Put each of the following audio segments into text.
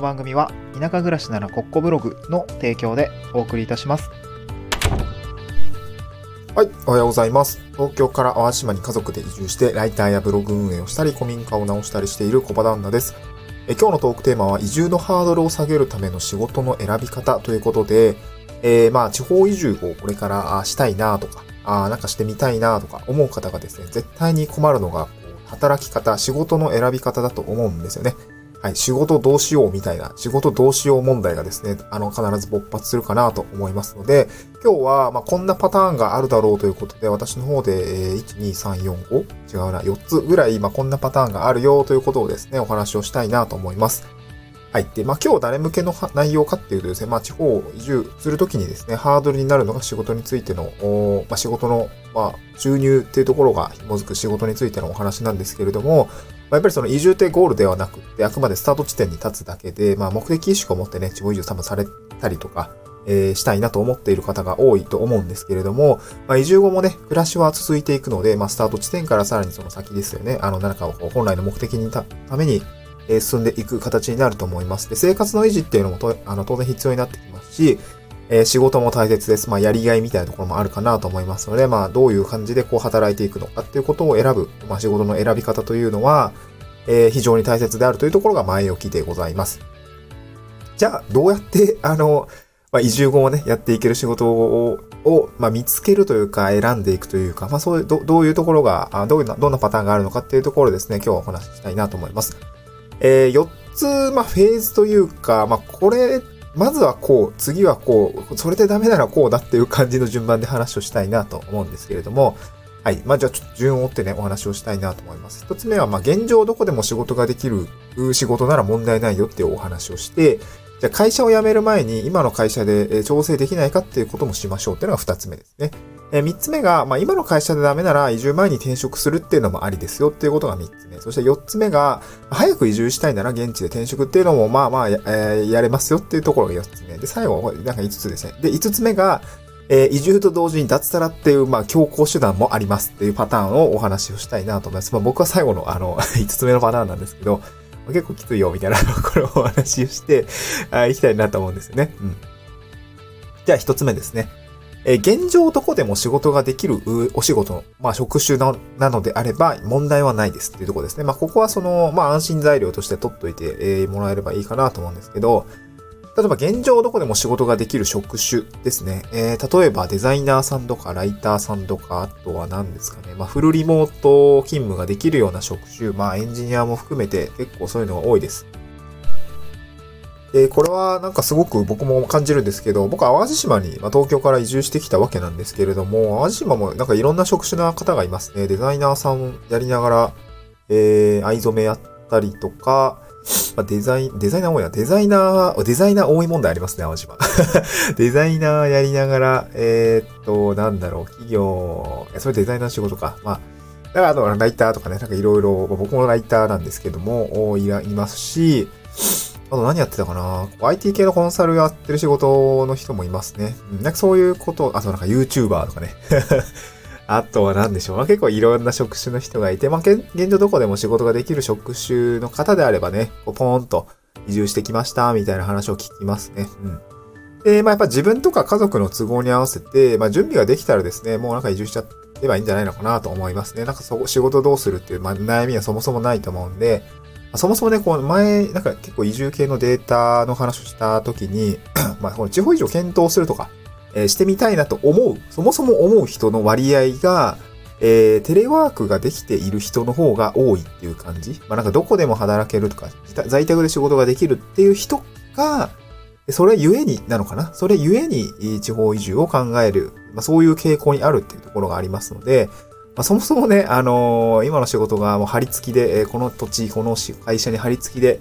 の番組は田舎暮らしならコッコブログの提供でお送りいたします。はい、おはようございます。東京から淡島に家族で移住して、ライターやブログ運営をしたり、古民家を直したりしている小場旦那です。え今日のトークテーマは、移住のハードルを下げるための仕事の選び方ということで、えーまあ、地方移住をこれからしたいなとか、あなんかしてみたいなとか思う方がですね、絶対に困るのが、働き方、仕事の選び方だと思うんですよね。はい、仕事どうしようみたいな、仕事どうしよう問題がですね、あの、必ず勃発するかなと思いますので、今日は、ま、こんなパターンがあるだろうということで、私の方で、え1、2、3、4、5? 違うな、4つぐらい、ま、こんなパターンがあるよということをですね、お話をしたいなと思います。はい。で、まあ、今日誰向けの内容かっていうとですね、まあ、地方移住するときにですね、ハードルになるのが仕事についての、おまあ、仕事の、まあ、収入っていうところが紐づく仕事についてのお話なんですけれども、まあ、やっぱりその移住ってゴールではなくて、あくまでスタート地点に立つだけで、まあ、目的意識を持ってね、地方移住多分されたりとか、えーしたいなと思っている方が多いと思うんですけれども、まあ、移住後もね、暮らしは続いていくので、まあ、スタート地点からさらにその先ですよね。あの、何かを本来の目的にたために、えー進んでいく形になると思います。で、生活の維持っていうのもとあの当然必要になってきますし、えー仕事も大切です。まあ、やりがいみたいなところもあるかなと思いますので、まあ、どういう感じでこう働いていくのかっていうことを選ぶ、まあ、仕事の選び方というのは、えー非常に大切であるというところが前置きでございます。じゃあ、どうやって、あの、まあ、移住後もね、やっていける仕事を、をまあ、見つけるというか、選んでいくというか、まあ、そういう、どどういうところが、あどういう、どんなパターンがあるのかっていうところですね、今日はお話ししたいなと思います。えー、4つ、まあ、フェーズというか、まあ、これ、まずはこう、次はこう、それでダメならこうだっていう感じの順番で話をしたいなと思うんですけれども、はい。まあ、じゃあ、ちょっと順を追ってね、お話をしたいなと思います。一つ目は、ま、現状どこでも仕事ができる仕事なら問題ないよっていうお話をして、じゃあ、会社を辞める前に、今の会社で調整できないかっていうこともしましょうっていうのが二つ目ですね。え三つ目が、まあ、今の会社でダメなら移住前に転職するっていうのもありですよっていうことが三つ目。そして四つ目が、早く移住したいなら現地で転職っていうのも、まあまあ、やえーやれますよっていうところが四つ目。で、最後、なんか五つですね。で、五つ目が、えー移住と同時に脱サラっていう、まあ、強行手段もありますっていうパターンをお話をしたいなと思います。まあ、僕は最後の、あの、五つ目のパターンなんですけど、結構きついよ、みたいなところをお話をして、あいきたいなと思うんですよね。うん。じゃあ一つ目ですね。え現状どこでも仕事ができるお仕事の、まあ職種ななのであれば問題はないですっていうところですね。まあここはその、まあ安心材料として取っといて、えーもらえればいいかなと思うんですけど、例えば現状どこでも仕事ができる職種ですね。えー例えばデザイナーさんとかライターさんとか、あとは何ですかね。まあフルリモート勤務ができるような職種、まあエンジニアも含めて結構そういうのが多いです。で、これはなんかすごく僕も感じるんですけど、僕は淡路島に、まあ、東京から移住してきたわけなんですけれども、淡路島もなんかいろんな職種の方がいますね。デザイナーさんやりながら、えー、藍染めやったりとか、まあ、デザイン、デザイナー多いな。デザイナー、デザイナー多い問題ありますね、淡路島。デザイナーやりながら、えーっと、なんだろう、企業、えそれデザイナーの仕事か。まあ、だからあと、ライターとかね、なんかいろいろ、僕もライターなんですけども、おいらいますし、あと何やってたかな ?IT 系のコンサルやってる仕事の人もいますね。なんかそういうこと、あとなんか YouTuber とかね。あとは何でしょう。まあ、結構いろんな職種の人がいて、まあ、現状どこでも仕事ができる職種の方であればね、こうポーンと移住してきました、みたいな話を聞きますね。うん。で、まあ、やっぱ自分とか家族の都合に合わせて、まあ、準備ができたらですね、もうなんか移住しちゃえばいいんじゃないのかなと思いますね。なんかそこ、仕事どうするっていう、まあ、悩みはそもそもないと思うんで、そもそもね、こう、前、なんか結構移住系のデータの話をしたときに、まあ、この地方移住を検討するとか、えーしてみたいなと思う、そもそも思う人の割合が、えーテレワークができている人の方が多いっていう感じ。まあ、なんかどこでも働けるとか、在宅で仕事ができるっていう人が、それゆえになのかな？それゆえに地方移住を考える、まあ、そういう傾向にあるっていうところがありますので、まあ、そもそもね、あのー今の仕事がもう張り付きで、えこの土地、この会社に張り付きで、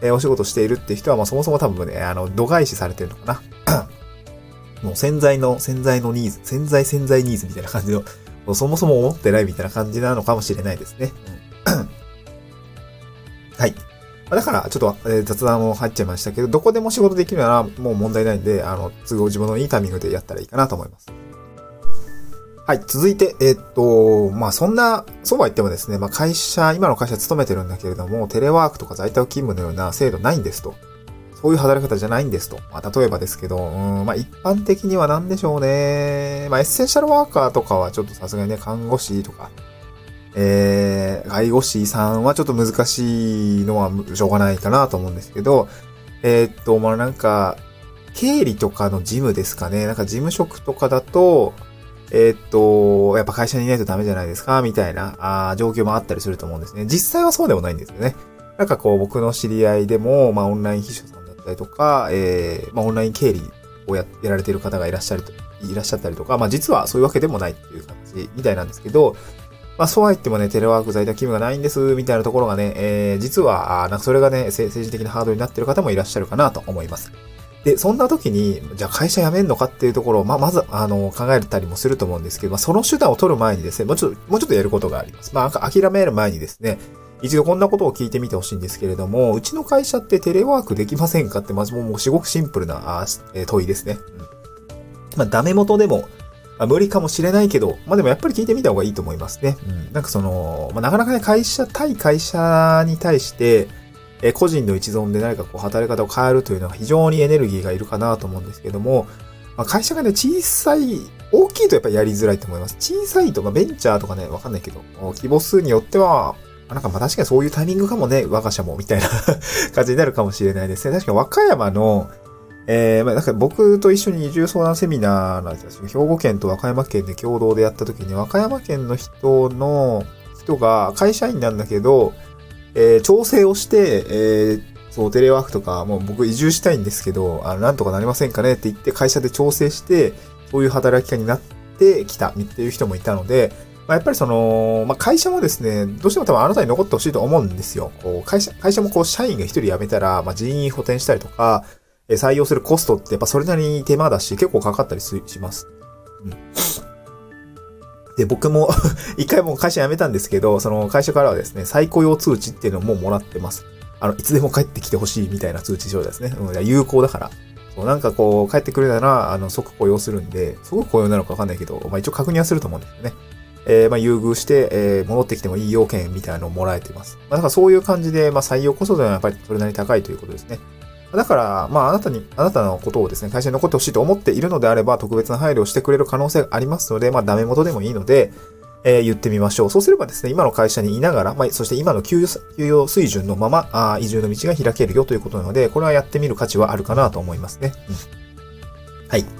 えお仕事しているっていう人は、まあ、そもそも多分ね、あの、度外視されてるのかな？もう潜在の、潜在のニーズ、潜在潜在ニーズみたいな感じの、もうそもそも思ってないみたいな感じなのかもしれないですね。うんはい。まあだから、ちょっと、えー雑談も入っちゃいましたけど、どこでも仕事できるならもう問題ないんで、あの、都合自分のいいタイミングでやったらいいかなと思います。はい、続いて、えーっと、まあそんな、そうは言ってもですね、まあ会社、今の会社勤めてるんだけれども、テレワークとか在宅勤務のような制度ないんですと。そういう働き方じゃないんですと。まあ、例えばですけど、うん、まあ、一般的には何でしょうね。まあ、エッセンシャルワーカーとかはちょっとさすがにね、看護師とか、えー、介護士さんはちょっと難しいのはしょうがないかなと思うんですけど、えー、っと、まあ、なんか、経理とかの事務ですかね。なんか事務職とかだと、えー、っと、やっぱ会社にいないとダメじゃないですかみたいな、あ状況もあったりすると思うんですね。実際はそうでもないんですよね。なんかこう、僕の知り合いでも、まあ、オンライン秘書さんたりとか、えー、まあ、オンライン経理をややられている方がいらっしゃると、いらっしゃったりとか、まあ、実はそういうわけでもないっていう感じみたいなんですけど、まあ、そうは言ってもね、テレワーク在宅勤務がないんです、みたいなところがね、えー、実は、あなんかそれがね、政治的なハードルになっている方もいらっしゃるかなと思います。で、そんな時に、じゃあ会社辞めんのかっていうところを、まあ、まず、あの、考えたりもすると思うんですけど、まあ、その手段を取る前にですね、もうちょっと、もうちょっとやることがあります。まあ、諦める前にですね、一度こんなことを聞いてみてほしいんですけれども、うちの会社ってテレワークできませんかって、まずもうすごくシンプルな問いですね。うん、まあ、ダメ元でも、まあ、無理かもしれないけど、まあでもやっぱり聞いてみた方がいいと思いますね。うん。なんかその、まあなかなかね、会社対会社に対して、え個人の一存で何かこう働き方を変えるというのは非常にエネルギーがいるかなと思うんですけども、まあ、会社がね、小さい、大きいとやっぱりやりづらいと思います。小さいとかベンチャーとかね、わかんないけど、規模数によっては、なんかまあ確かにそういうタイミングかもね、我が社もみたいな 感じになるかもしれないですね。確かに和歌山の、えー、まあ、なんか僕と一緒に移住相談セミナーなんですよ。兵庫県と和歌山県で共同でやった時に、和歌山県の人の、人が会社員なんだけど、えー、調整をして、えー、そう、テレワークとか、もう僕移住したいんですけど、あの、なんとかなりませんかねって言って会社で調整して、そういう働き方になってきたっていう人もいたので、まあ、やっぱりその、まあ、会社もですね、どうしても多分あなたに残ってほしいと思うんですよ。こう会社、会社もこう社員が一人辞めたら、まあ、人員補填したりとか、え採用するコストってやっぱそれなりに手間だし、結構かかったりします。うん。で、僕も 一回も会社辞めたんですけど、その会社からはですね、再雇用通知っていうのもうもらってます。あの、いつでも帰ってきてほしいみたいな通知書ですね。うん、有効だから。そうなんかこう、帰ってくれたら、あの、即雇用するんで、即雇用なのかわかんないけど、まあ一応確認はすると思うんですよね。えー、まあ優遇して、えー、戻ってきてもいい要件みたいなのをもらえています。まあだからそういう感じで、まあ採用コストではやっぱりそれなりに高いということですね。だから、まあ、あなたに、あなたのことをですね、会社に残ってほしいと思っているのであれば、特別な配慮をしてくれる可能性がありますので、まあ、ダメ元でもいいので、えー、言ってみましょう。そうすればですね、今の会社にいながら、まあ、そして今の給与水準のまま、あ移住の道が開けるよということなので、これはやってみる価値はあるかなと思いますね。うん、はい。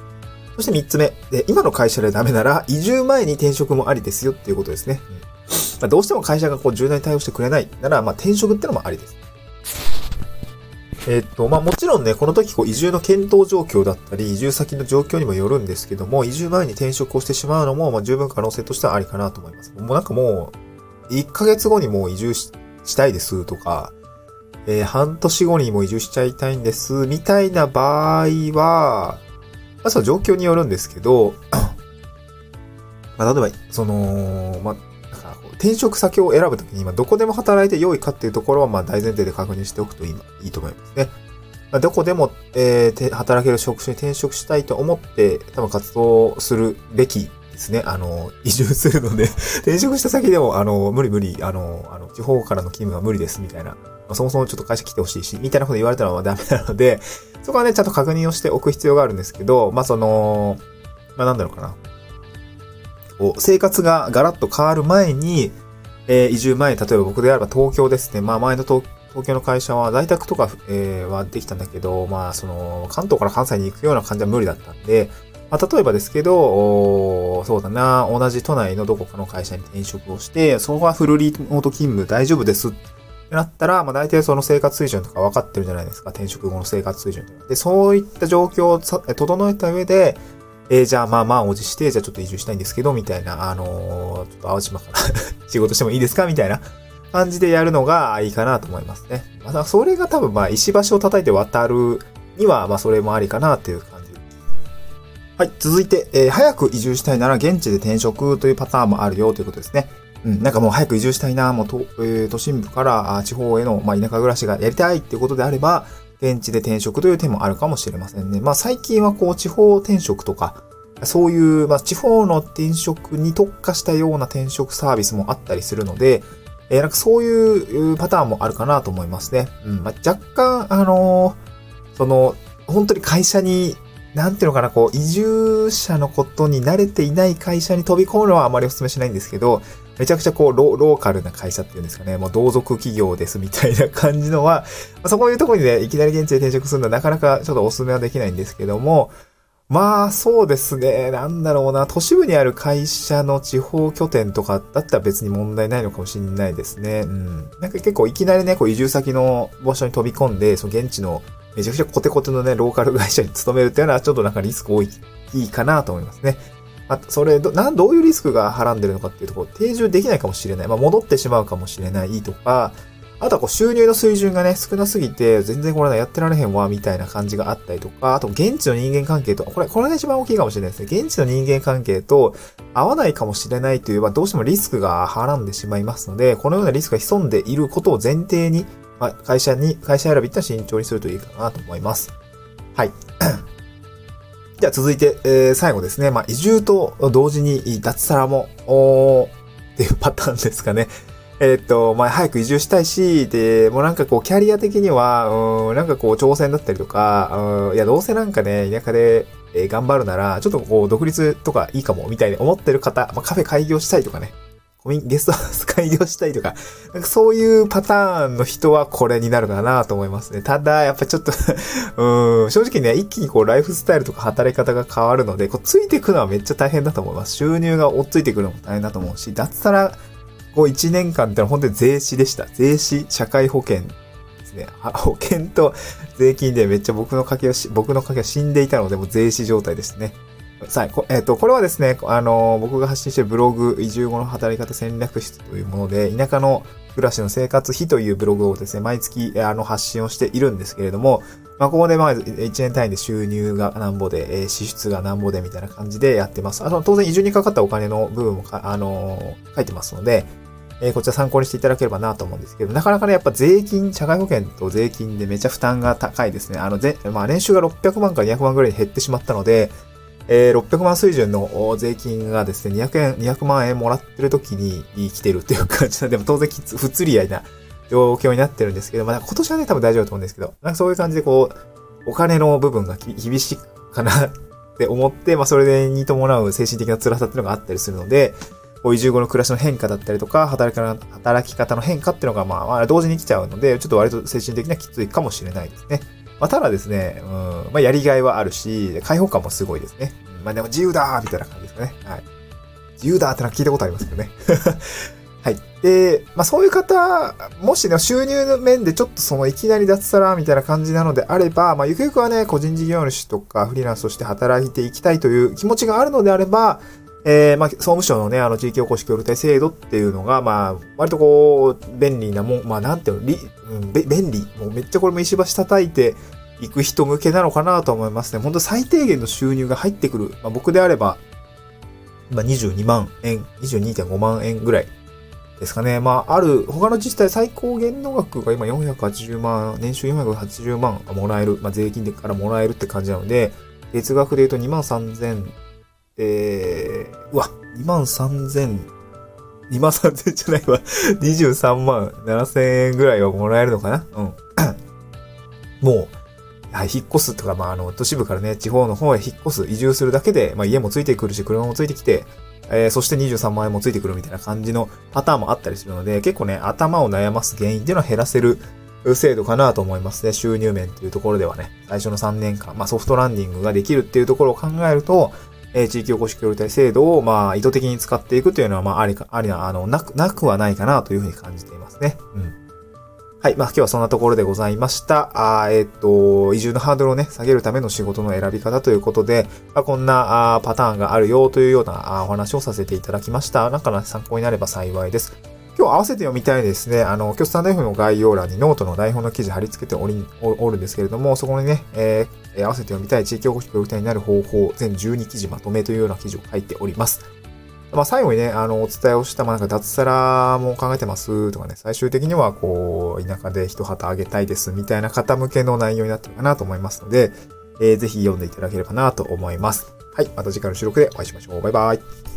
そして三つ目で、今の会社でダメなら、移住前に転職もありですよっていうことですね。うんまあ、どうしても会社がこう柔軟に対応してくれないなら、まあ、転職ってのもありです。えっと、まあもちろんね、この時こう移住の検討状況だったり、移住先の状況にもよるんですけども、移住前に転職をしてしまうのも、まあ十分可能性としてはありかなと思います。もうなんかもう、1ヶ月後にもう移住したいですとか、えー、半年後にも移住しちゃいたいんです、みたいな場合は、まずは状況によるんですけど、まあ例えば、その、まあ、転職先を選ぶときに今どこでも働いて良いかっていうところはまあ大前提で確認しておくといいいいと思いますね。まあ、どこでも、えー、働ける職種に転職したいと思って多分活動するべきですね。あの、移住するので転職した先でも、あの、無理無理、あの、あの、地方からの勤務は無理ですみたいな。ま、そもそもちょっと会社来てほしいし、みたいなこと言われたらダメなので、そこはね、ちゃんと確認をしておく必要があるんですけど、まあ、その、まあ、なんだろうかな。こう、生活がガラッと変わる前に、えー、移住前、例えば僕であれば東京ですね。まあ前の東東京の会社は在宅とか、えー、はできたんだけど、まあその、関東から関西に行くような感じは無理だったんで、まあ、例えばですけど、そうだな、同じ都内のどこかの会社に転職をして、そこはフルリモート勤務大丈夫ですってなったら、まあ大体その生活水準とか分かってるじゃないですか、転職後の生活水準とか。で、そういった状況を整えた上で、えー、じゃあまあまあおじして、じゃあちょっと移住したいんですけど、みたいな、あのー、ちょっと淡島から 仕事してもいいですか？みたいな感じでやるのがいいかなと思いますね。まあ、それが多分まあ石橋を叩いて渡るには、まあそれもありかなっていう感じです。はい、続いて、えー、早く移住したいなら現地で転職というパターンもあるよということですね。うん、なんかもう早く移住したいな、もうと、えー、都心部から地方への、まあ、田舎暮らしがやりたいっていうことであれば、現地で転職という手もあるかもしれませんね。まあ最近はこう地方転職とか、そういう、まあ地方の転職に特化したような転職サービスもあったりするので、えー、なんかそういうパターンもあるかなと思いますね。うん。まあ、若干、あのー、その、本当に会社に、なんていうのかな、こう、移住者のことに慣れていない会社に飛び込むのはあまりお勧めしないんですけど、めちゃくちゃこうロ、ローカルな会社っていうんですかね、もう同族企業ですみたいな感じのはま、そういうとこにね、いきなり現地で転職するのはなかなかちょっとお勧めはできないんですけども、まあ、そうですね。なんだろうな。都市部にある会社の地方拠点とかだったら別に問題ないのかもしれないですね。うん。なんか結構いきなりね、こう移住先の場所に飛び込んで、その現地のめちゃくちゃコテコテのね、ローカル会社に勤めるっていうのはちょっとなんかリスク多い、いいかなと思いますね。まあ、それど、なん、どういうリスクがはらんでるのかっていうところ、定住できないかもしれない。まあ、戻ってしまうかもしれないとか、あとはこう収入の水準がね、少なすぎて、全然これやってられへんわ、みたいな感じがあったりとか、あと現地の人間関係と、これ、これが一番大きいかもしれないですね。現地の人間関係と合わないかもしれないという、まあ、どうしてもリスクがはらんでしまいますので、このようなリスクが潜んでいることを前提に、まあ、会社に、会社選びって慎重にするといいかなと思います。はい。じゃあ続いて、えー、最後ですね。まあ、移住と同時に脱サラも、おっていうパターンですかね。えー、っと、まあ、早く移住したいし、で、もうなんかこう、キャリア的には、うん、なんかこう、挑戦だったりとか、うん、いや、どうせなんかね、田舎で、えー、頑張るなら、ちょっとこう、独立とかいいかも、みたいに思ってる方、まあ、カフェ開業したいとかね、ゲストハウス開業したいとか、なんかそういうパターンの人はこれになるかなと思いますね。ただ、やっぱちょっと うん、正直ね、一気にこう、ライフスタイルとか働き方が変わるので、こう、ついていくのはめっちゃ大変だと思います。収入が追っついてくるのも大変だと思うし、脱サラこう1年間ってのは本当に税資でした。税資、社会保険ですね。保険と税金でめっちゃ僕の家計は、僕の家計は死んでいたので、もう税資状態でしたね。さあ、えっ、ー、と、これはですね、あの、僕が発信しているブログ、移住後の働き方戦略室というもので、田舎の暮らしの生活費というブログをですね、毎月、あの、発信をしているんですけれども、まあ、ここでまず1年単位で収入がなんぼで、えー、支出がなんぼでみたいな感じでやってます。あと、当然移住にかかったお金の部分もあの、書いてますので、えー、こちら参考にしていただければなと思うんですけど、なかなかね、やっぱ税金、社会保険と税金でめちゃ負担が高いですね。あの、ぜ、まあ、年収が600万から200万ぐらいに減ってしまったので、えー、600万水準の税金がですね、200円、200万円もらってる時に生きてるっていう感じなんで、も当然きつ、不釣り合いな状況になってるんですけど、まあ、今年はね、多分大丈夫だと思うんですけど、なんかそういう感じでこう、お金の部分が厳しいかなって思って、まあ、それに伴う精神的な辛さっていうのがあったりするので、こう移住後の暮らしの変化だったりとか、働き方働き方の変化っていうのが、まあ、まあ、同時に来ちゃうので、ちょっと割と精神的にはきついかもしれないですね。まあ、ただですね、うん、まあ、やりがいはあるし、開放感もすごいですね。まあ、でも自由だーみたいな感じですかね。はい。自由だーってのは聞いたことありますけどね。はい。で、まあそういう方、もしね、収入の面でちょっとそのいきなり脱サラみたいな感じなのであれば、まあゆくゆくはね、個人事業主とかフリーランスとして働いていきたいという気持ちがあるのであれば、えー、まあ、総務省のね、あの、地域おこし協力隊制度っていうのが、まあ、割とこう、便利なもん、まあ、なんていうの、り、うん、べ、便利。もうめっちゃこれも石橋叩いていく人向けなのかなと思いますね。本当最低限の収入が入ってくる。まあ、僕であれば、まあ、22万円、22.5万円ぐらいですかね。まあ、ある、他の自治体最高限度額が今480万、年収480万もらえる、まあ、税金でからもらえるって感じなので、月額で言うと2万3000えー、うわ、2万3000、2万3000じゃないわ。23万7000円ぐらいはもらえるのかな？うん。もう、はい、引っ越すとか、まあ、あの、都市部からね、地方の方へ引っ越す、移住するだけで、まあ、家もついてくるし、車もついてきて、えー、そして23万円もついてくるみたいな感じのパターンもあったりするので、結構ね、頭を悩ます原因っていうのは減らせる制度かなと思いますね。収入面っていうところではね、最初の3年間、まあソフトランディングができるっていうところを考えると、えー、地域おこし協力隊制度を、まあ、意図的に使っていくというのは、まあ、ありか、ありな、あの、なく、なくはないかなというふうに感じていますね。うん。はい。まあ、今日はそんなところでございました。あえっ、と、移住のハードルをね、下げるための仕事の選び方ということで、まあ、こんなあパターンがあるよというようなあお話をさせていただきました。なんかの参考になれば幸いです。今日合わせて読みたいですね。あの、今日スタンド F の概要欄にノートの台本の記事貼り付けており、おるんですけれども、そこにね、えー、合わせて読みたい地域おこし協力隊になる方法、全12記事まとめというような記事を書いております。まあ、最後にね、あの、お伝えをした、まあ、なんか脱サラも考えてますとかね、最終的には、こう、田舎で一旗あげたいです、みたいな方向けの内容になってるかなと思いますので、えー、ぜひ読んでいただければなと思います。はい。また次回の収録でお会いしましょう。バイバイ。